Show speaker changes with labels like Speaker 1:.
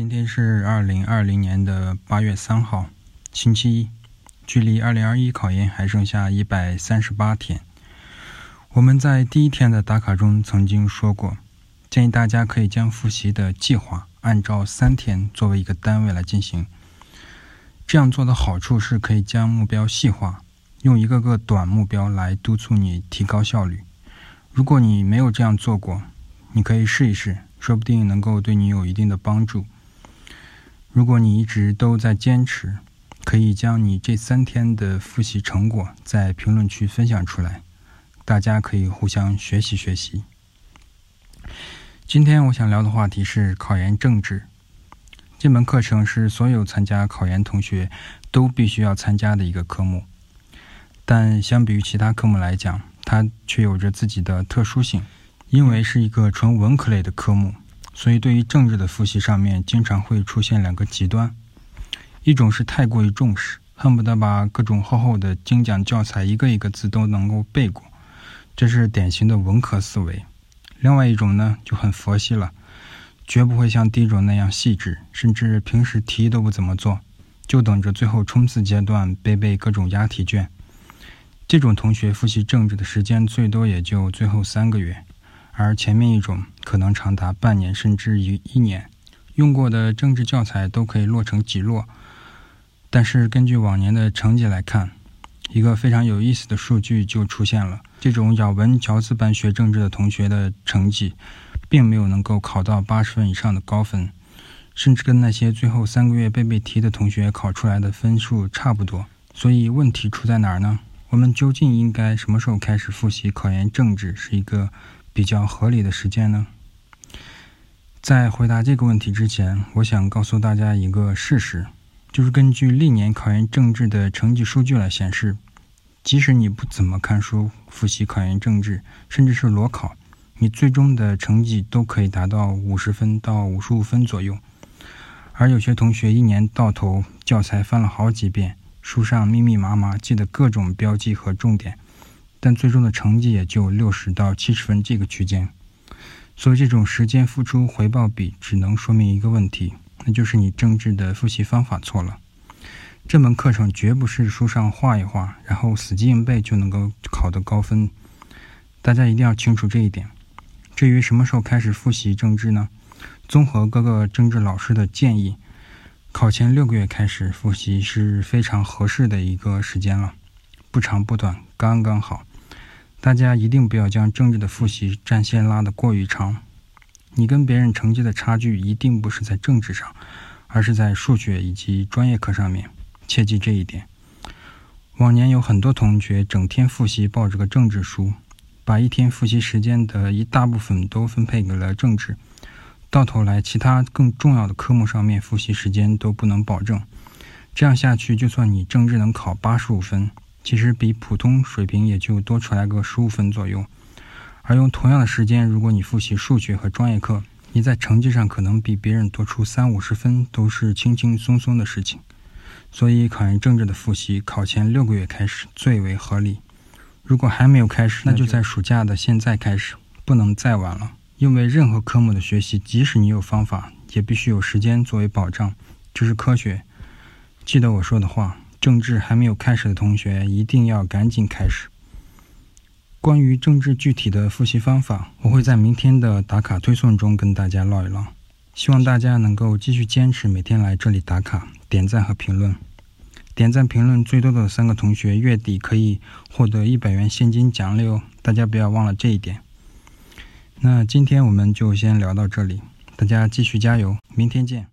Speaker 1: 今天是二零二零年的八月三号，星期一，距离二零二一考研还剩下一百三十八天。我们在第一天的打卡中曾经说过，建议大家可以将复习的计划按照三天作为一个单位来进行。这样做的好处是可以将目标细化，用一个个短目标来督促你提高效率。如果你没有这样做过，你可以试一试，说不定能够对你有一定的帮助。如果你一直都在坚持，可以将你这三天的复习成果在评论区分享出来，大家可以互相学习学习。今天我想聊的话题是考研政治。这门课程是所有参加考研同学都必须要参加的一个科目，但相比于其他科目来讲，它却有着自己的特殊性，因为是一个纯文科类的科目。所以，对于政治的复习上面，经常会出现两个极端：一种是太过于重视，恨不得把各种厚厚的精讲教材一个一个字都能够背过，这是典型的文科思维；另外一种呢，就很佛系了，绝不会像第一种那样细致，甚至平时题都不怎么做，就等着最后冲刺阶段背背各种押题卷。这种同学复习政治的时间最多也就最后三个月。而前面一种可能长达半年甚至一一年，用过的政治教材都可以落成几摞。但是根据往年的成绩来看，一个非常有意思的数据就出现了：这种咬文嚼字般学政治的同学的成绩，并没有能够考到八十分以上的高分，甚至跟那些最后三个月背背题的同学考出来的分数差不多。所以问题出在哪儿呢？我们究竟应该什么时候开始复习考研政治？是一个。比较合理的时间呢？在回答这个问题之前，我想告诉大家一个事实，就是根据历年考研政治的成绩数据来显示，即使你不怎么看书复习考研政治，甚至是裸考，你最终的成绩都可以达到五十分到五十五分左右。而有些同学一年到头教材翻了好几遍，书上密密麻麻记的各种标记和重点。但最终的成绩也就六十到七十分这个区间，所以这种时间付出回报比只能说明一个问题，那就是你政治的复习方法错了。这门课程绝不是书上画一画，然后死记硬背就能够考得高分。大家一定要清楚这一点。至于什么时候开始复习政治呢？综合各个政治老师的建议，考前六个月开始复习是非常合适的一个时间了，不长不短，刚刚好。大家一定不要将政治的复习战线拉得过于长。你跟别人成绩的差距一定不是在政治上，而是在数学以及专业课上面。切记这一点。往年有很多同学整天复习，抱着个政治书，把一天复习时间的一大部分都分配给了政治，到头来其他更重要的科目上面复习时间都不能保证。这样下去，就算你政治能考八十五分。其实比普通水平也就多出来个十五分左右，而用同样的时间，如果你复习数学和专业课，你在成绩上可能比别人多出三五十分，都是轻轻松松的事情。所以考研政治的复习，考前六个月开始最为合理。如果还没有开始，那就在暑假的现在开始，不能再晚了。因为任何科目的学习，即使你有方法，也必须有时间作为保障，这是科学。记得我说的话。政治还没有开始的同学，一定要赶紧开始。关于政治具体的复习方法，我会在明天的打卡推送中跟大家唠一唠。希望大家能够继续坚持，每天来这里打卡、点赞和评论。点赞评论最多的三个同学，月底可以获得一百元现金奖励哦！大家不要忘了这一点。那今天我们就先聊到这里，大家继续加油，明天见。